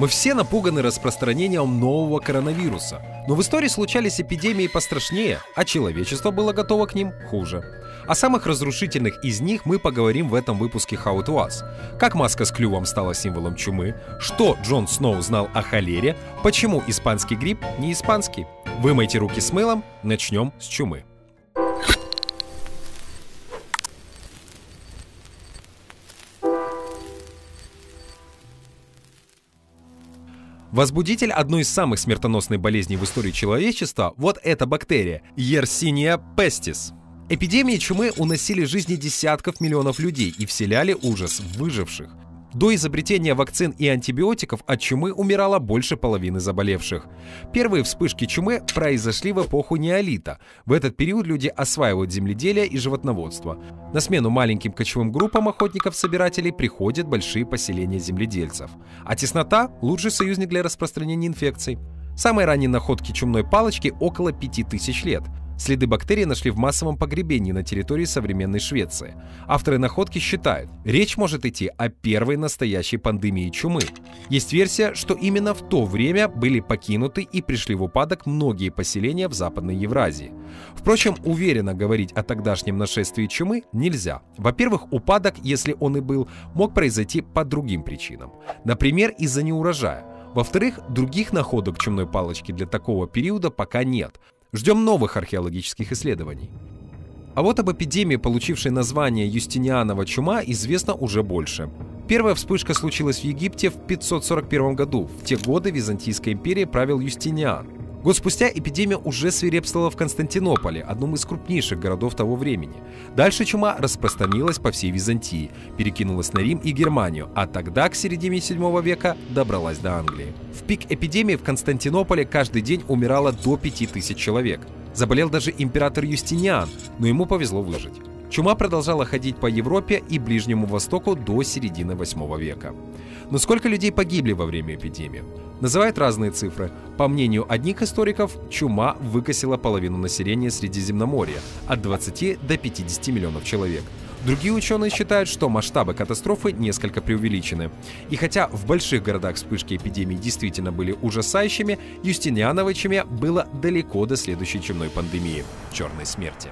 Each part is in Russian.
Мы все напуганы распространением нового коронавируса, но в истории случались эпидемии пострашнее, а человечество было готово к ним хуже. О самых разрушительных из них мы поговорим в этом выпуске How It Was. Как маска с клювом стала символом чумы, что Джон Сноу знал о холере, почему испанский грипп не испанский. Вымойте руки с мылом, начнем с чумы. Возбудитель одной из самых смертоносных болезней в истории человечества – вот эта бактерия – Yersinia pestis. Эпидемии чумы уносили жизни десятков миллионов людей и вселяли ужас в выживших. До изобретения вакцин и антибиотиков от чумы умирало больше половины заболевших. Первые вспышки чумы произошли в эпоху неолита. В этот период люди осваивают земледелие и животноводство. На смену маленьким кочевым группам охотников-собирателей приходят большие поселения земледельцев. А теснота – лучший союзник для распространения инфекций. Самые ранние находки чумной палочки около 5000 лет. Следы бактерий нашли в массовом погребении на территории современной Швеции. Авторы находки считают, речь может идти о первой настоящей пандемии чумы. Есть версия, что именно в то время были покинуты и пришли в упадок многие поселения в Западной Евразии. Впрочем, уверенно говорить о тогдашнем нашествии чумы нельзя. Во-первых, упадок, если он и был, мог произойти по другим причинам. Например, из-за неурожая. Во-вторых, других находок чумной палочки для такого периода пока нет. Ждем новых археологических исследований. А вот об эпидемии, получившей название Юстинианова чума, известно уже больше. Первая вспышка случилась в Египте в 541 году. В те годы Византийской империей правил Юстиниан. Год спустя эпидемия уже свирепствовала в Константинополе, одном из крупнейших городов того времени. Дальше чума распространилась по всей Византии, перекинулась на Рим и Германию, а тогда, к середине 7 века, добралась до Англии. В пик эпидемии в Константинополе каждый день умирало до 5000 человек. Заболел даже император Юстиниан, но ему повезло выжить. Чума продолжала ходить по Европе и Ближнему Востоку до середины 8 века. Но сколько людей погибли во время эпидемии? Называют разные цифры. По мнению одних историков, чума выкосила половину населения Средиземноморья – от 20 до 50 миллионов человек. Другие ученые считают, что масштабы катастрофы несколько преувеличены. И хотя в больших городах вспышки эпидемии действительно были ужасающими, Юстиниановой чуме было далеко до следующей чумной пандемии – черной смерти.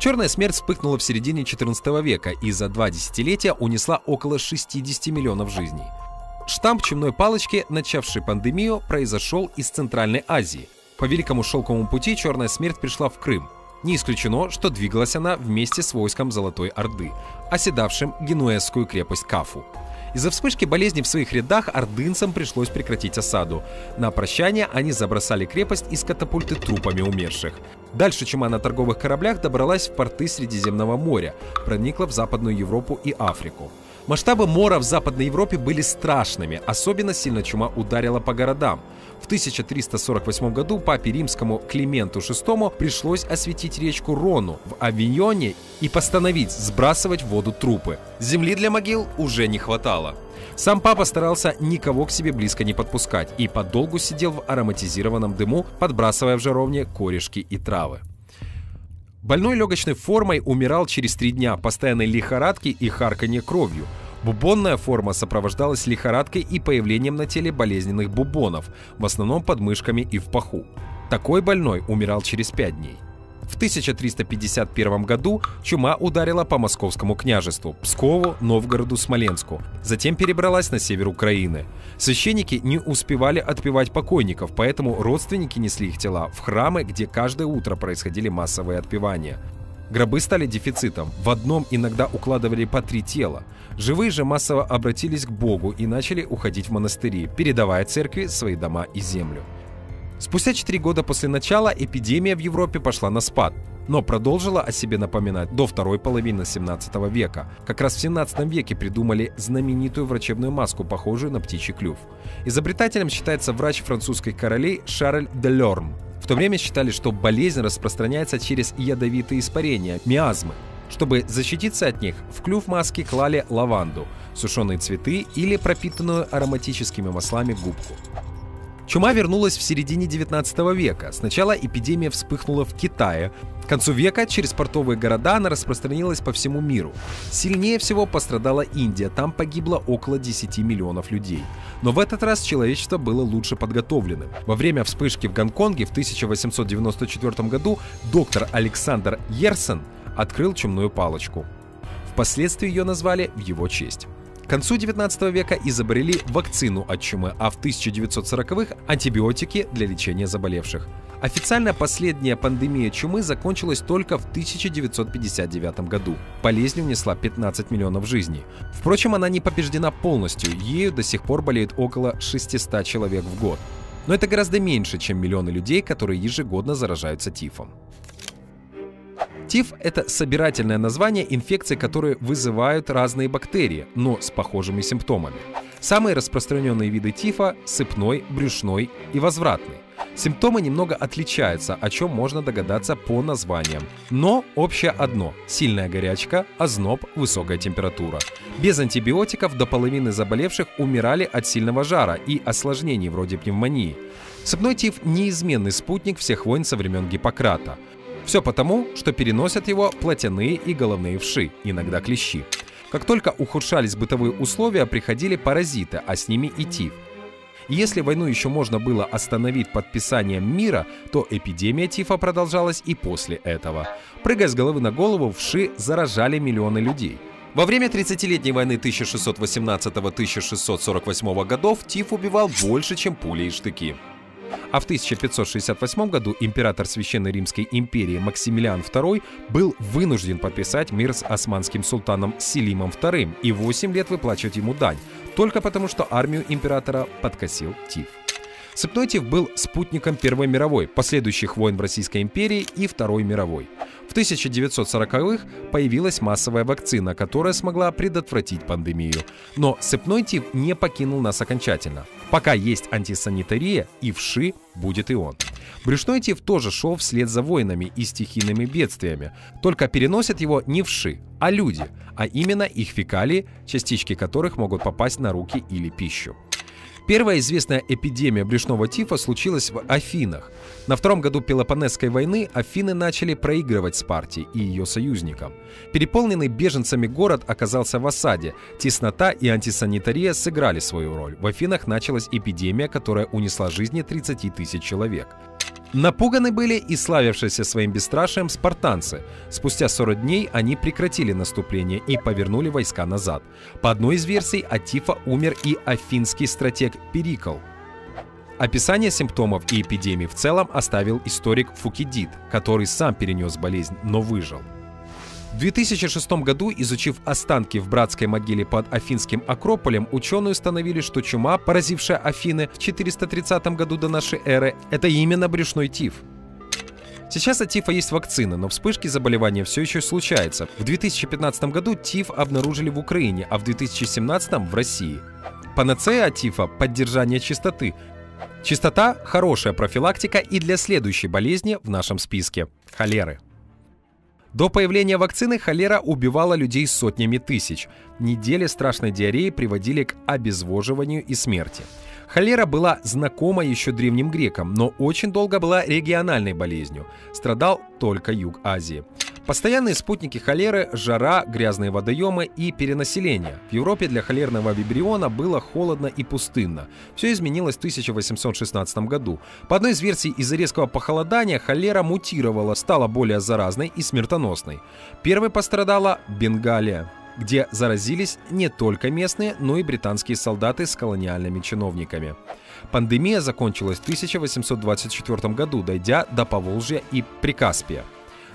Черная смерть вспыхнула в середине 14 века и за два десятилетия унесла около 60 миллионов жизней. Штамп чумной палочки, начавший пандемию, произошел из Центральной Азии. По Великому Шелковому пути черная смерть пришла в Крым. Не исключено, что двигалась она вместе с войском Золотой Орды, оседавшим генуэзскую крепость Кафу. Из-за вспышки болезни в своих рядах ордынцам пришлось прекратить осаду. На прощание они забросали крепость из катапульты трупами умерших. Дальше чума на торговых кораблях добралась в порты Средиземного моря, проникла в Западную Европу и Африку. Масштабы мора в Западной Европе были страшными, особенно сильно чума ударила по городам. В 1348 году папе римскому Клименту VI пришлось осветить речку Рону в Авиньоне и постановить сбрасывать в воду трупы. Земли для могил уже не хватало. Сам папа старался никого к себе близко не подпускать и подолгу сидел в ароматизированном дыму, подбрасывая в жаровне корешки и травы. Больной легочной формой умирал через три дня постоянной лихорадки и харканье кровью. Бубонная форма сопровождалась лихорадкой и появлением на теле болезненных бубонов, в основном под мышками и в паху. Такой больной умирал через пять дней. В 1351 году чума ударила по московскому княжеству, Пскову, Новгороду, Смоленску. Затем перебралась на север Украины. Священники не успевали отпевать покойников, поэтому родственники несли их тела в храмы, где каждое утро происходили массовые отпевания. Гробы стали дефицитом. В одном иногда укладывали по три тела. Живые же массово обратились к Богу и начали уходить в монастыри, передавая церкви свои дома и землю. Спустя 4 года после начала эпидемия в Европе пошла на спад, но продолжила о себе напоминать до второй половины 17 века. Как раз в 17 веке придумали знаменитую врачебную маску, похожую на птичий клюв. Изобретателем считается врач французской королей Шарль де Лерм. В то время считали, что болезнь распространяется через ядовитые испарения, миазмы. Чтобы защититься от них, в клюв маски клали лаванду, сушеные цветы или пропитанную ароматическими маслами губку. Чума вернулась в середине 19 века. Сначала эпидемия вспыхнула в Китае. К концу века через портовые города она распространилась по всему миру. Сильнее всего пострадала Индия, там погибло около 10 миллионов людей. Но в этот раз человечество было лучше подготовленным. Во время вспышки в Гонконге в 1894 году доктор Александр Ерсен открыл чумную палочку. Впоследствии ее назвали в его честь. К концу 19 века изобрели вакцину от чумы, а в 1940-х – антибиотики для лечения заболевших. Официально последняя пандемия чумы закончилась только в 1959 году. Болезнь унесла 15 миллионов жизней. Впрочем, она не побеждена полностью, ею до сих пор болеют около 600 человек в год. Но это гораздо меньше, чем миллионы людей, которые ежегодно заражаются тифом. Тиф – это собирательное название инфекций, которые вызывают разные бактерии, но с похожими симптомами. Самые распространенные виды тифа – сыпной, брюшной и возвратный. Симптомы немного отличаются, о чем можно догадаться по названиям. Но общее одно – сильная горячка, озноб, высокая температура. Без антибиотиков до половины заболевших умирали от сильного жара и осложнений вроде пневмонии. Сыпной тиф – неизменный спутник всех войн со времен Гиппократа – все потому, что переносят его плотяные и головные вши, иногда клещи. Как только ухудшались бытовые условия, приходили паразиты, а с ними и тиф. Если войну еще можно было остановить подписанием мира, то эпидемия тифа продолжалась и после этого. Прыгая с головы на голову, вши заражали миллионы людей. Во время 30-летней войны 1618-1648 годов тиф убивал больше, чем пули и штыки. А в 1568 году император Священной Римской империи Максимилиан II был вынужден подписать мир с османским султаном Селимом II и 8 лет выплачивать ему дань, только потому что армию императора подкосил тиф. Тиф был спутником Первой мировой, последующих войн в Российской империи и Второй мировой. В 1940-х появилась массовая вакцина, которая смогла предотвратить пандемию. Но сыпной тиф не покинул нас окончательно. Пока есть антисанитария, и вши будет и он. Брюшной тиф тоже шел вслед за войнами и стихийными бедствиями, только переносят его не вши, а люди, а именно их фекалии, частички которых могут попасть на руки или пищу. Первая известная эпидемия брюшного тифа случилась в Афинах. На втором году Пелопонесской войны Афины начали проигрывать Спарте и ее союзникам. Переполненный беженцами город оказался в осаде. Теснота и антисанитария сыграли свою роль. В Афинах началась эпидемия, которая унесла жизни 30 тысяч человек. Напуганы были и славившиеся своим бесстрашием спартанцы. Спустя 40 дней они прекратили наступление и повернули войска назад. По одной из версий от тифа умер и афинский стратег Перикл. Описание симптомов и эпидемии в целом оставил историк Фукидид, который сам перенес болезнь, но выжил. В 2006 году, изучив останки в братской могиле под Афинским Акрополем, ученые установили, что чума, поразившая Афины в 430 году до нашей эры, это именно брюшной тиф. Сейчас от тифа есть вакцина, но вспышки заболевания все еще случаются. В 2015 году тиф обнаружили в Украине, а в 2017 в России. Панацея от тифа – поддержание чистоты. Чистота – хорошая профилактика и для следующей болезни в нашем списке – холеры. До появления вакцины холера убивала людей сотнями тысяч. Недели страшной диареи приводили к обезвоживанию и смерти. Холера была знакома еще древним грекам, но очень долго была региональной болезнью. Страдал только юг Азии. Постоянные спутники холеры – жара, грязные водоемы и перенаселение. В Европе для холерного вибриона было холодно и пустынно. Все изменилось в 1816 году. По одной из версий, из-за резкого похолодания холера мутировала, стала более заразной и смертоносной. Первой пострадала Бенгалия где заразились не только местные, но и британские солдаты с колониальными чиновниками. Пандемия закончилась в 1824 году, дойдя до Поволжья и Прикаспия.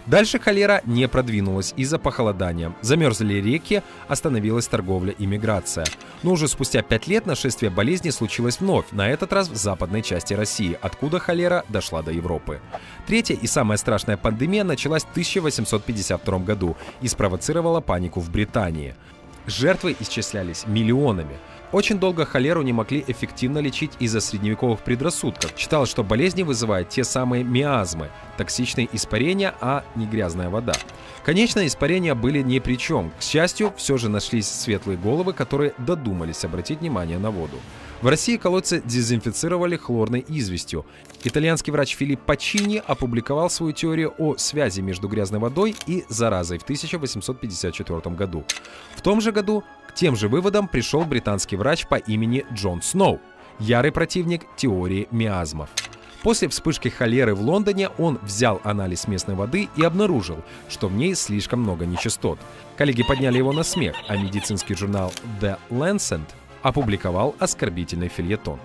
Дальше холера не продвинулась из-за похолодания. Замерзли реки, остановилась торговля и миграция. Но уже спустя пять лет нашествие болезни случилось вновь, на этот раз в западной части России, откуда холера дошла до Европы. Третья и самая страшная пандемия началась в 1852 году и спровоцировала панику в Британии. Жертвы исчислялись миллионами. Очень долго холеру не могли эффективно лечить из-за средневековых предрассудков. Считалось, что болезни вызывают те самые миазмы, токсичные испарения, а не грязная вода. Конечно, испарения были ни при чем. К счастью, все же нашлись светлые головы, которые додумались обратить внимание на воду. В России колодцы дезинфицировали хлорной известью. Итальянский врач Филипп Пачини опубликовал свою теорию о связи между грязной водой и заразой в 1854 году. В том же году тем же выводам пришел британский врач по имени Джон Сноу, ярый противник теории миазмов. После вспышки холеры в Лондоне он взял анализ местной воды и обнаружил, что в ней слишком много нечистот. Коллеги подняли его на смех, а медицинский журнал The Lancet опубликовал оскорбительный фильетон.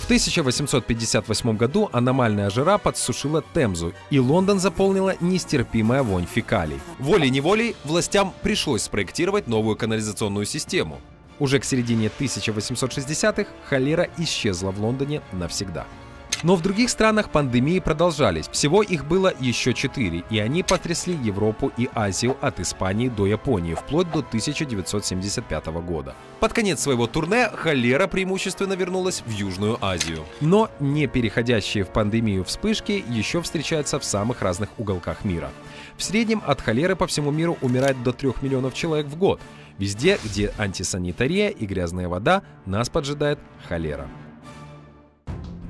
В 1858 году аномальная жара подсушила Темзу, и Лондон заполнила нестерпимая вонь фекалий. Волей-неволей властям пришлось спроектировать новую канализационную систему. Уже к середине 1860-х холера исчезла в Лондоне навсегда. Но в других странах пандемии продолжались. Всего их было еще четыре, и они потрясли Европу и Азию от Испании до Японии, вплоть до 1975 года. Под конец своего турне холера преимущественно вернулась в Южную Азию. Но не переходящие в пандемию вспышки еще встречаются в самых разных уголках мира. В среднем от холеры по всему миру умирает до 3 миллионов человек в год. Везде, где антисанитария и грязная вода, нас поджидает холера.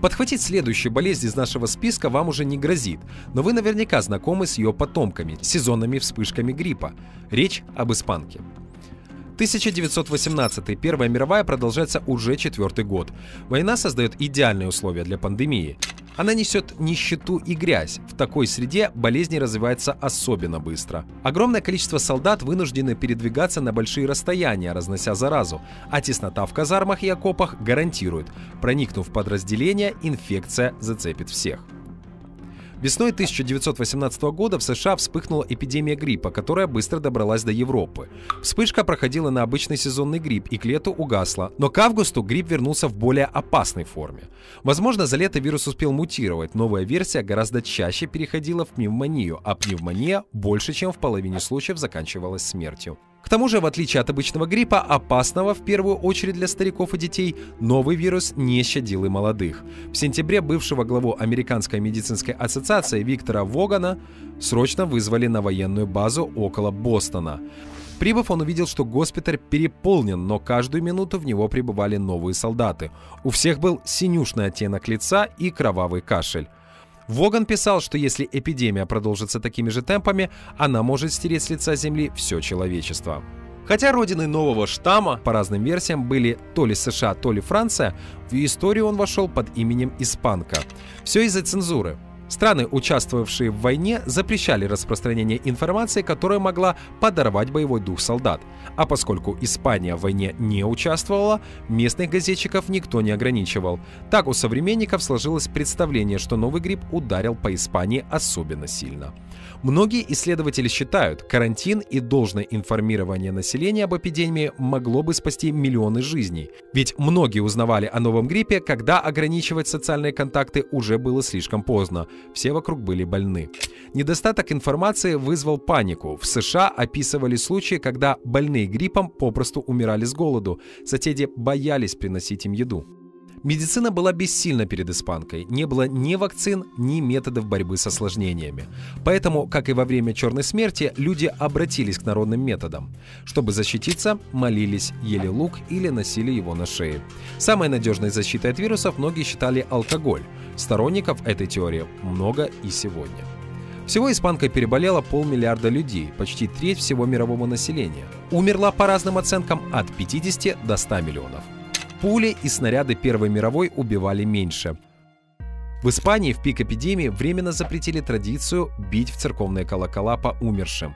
Подхватить следующую болезнь из нашего списка вам уже не грозит, но вы наверняка знакомы с ее потомками, сезонными вспышками гриппа. Речь об испанке. 1918 Первая мировая продолжается уже четвертый год. Война создает идеальные условия для пандемии. Она несет нищету и грязь. В такой среде болезни развиваются особенно быстро. Огромное количество солдат вынуждены передвигаться на большие расстояния, разнося заразу, а теснота в казармах и окопах гарантирует, проникнув в подразделение, инфекция зацепит всех. Весной 1918 года в США вспыхнула эпидемия гриппа, которая быстро добралась до Европы. Вспышка проходила на обычный сезонный грипп и к лету угасла, но к августу грипп вернулся в более опасной форме. Возможно, за лето вирус успел мутировать, новая версия гораздо чаще переходила в пневмонию, а пневмония больше, чем в половине случаев заканчивалась смертью. К тому же, в отличие от обычного гриппа, опасного в первую очередь для стариков и детей, новый вирус не щадил и молодых. В сентябре бывшего главу Американской медицинской ассоциации Виктора Вогана срочно вызвали на военную базу около Бостона. Прибыв, он увидел, что госпиталь переполнен, но каждую минуту в него прибывали новые солдаты. У всех был синюшный оттенок лица и кровавый кашель. Воган писал, что если эпидемия продолжится такими же темпами, она может стереть с лица Земли все человечество. Хотя родины нового штамма, по разным версиям, были то ли США, то ли Франция, в историю он вошел под именем Испанка. Все из-за цензуры. Страны, участвовавшие в войне, запрещали распространение информации, которая могла подорвать боевой дух солдат. А поскольку Испания в войне не участвовала, местных газетчиков никто не ограничивал. Так у современников сложилось представление, что новый грипп ударил по Испании особенно сильно. Многие исследователи считают, карантин и должное информирование населения об эпидемии могло бы спасти миллионы жизней. Ведь многие узнавали о новом гриппе, когда ограничивать социальные контакты уже было слишком поздно. Все вокруг были больны. Недостаток информации вызвал панику. В США описывали случаи, когда больные гриппом попросту умирали с голоду. Соседи боялись приносить им еду. Медицина была бессильна перед испанкой, не было ни вакцин, ни методов борьбы с осложнениями. Поэтому, как и во время Черной смерти, люди обратились к народным методам. Чтобы защититься, молились, ели лук или носили его на шее. Самой надежной защитой от вирусов многие считали алкоголь. Сторонников этой теории много и сегодня. Всего испанкой переболело полмиллиарда людей, почти треть всего мирового населения. Умерла по разным оценкам от 50 до 100 миллионов. Пули и снаряды Первой мировой убивали меньше. В Испании в пик эпидемии временно запретили традицию бить в церковные колокола по умершим.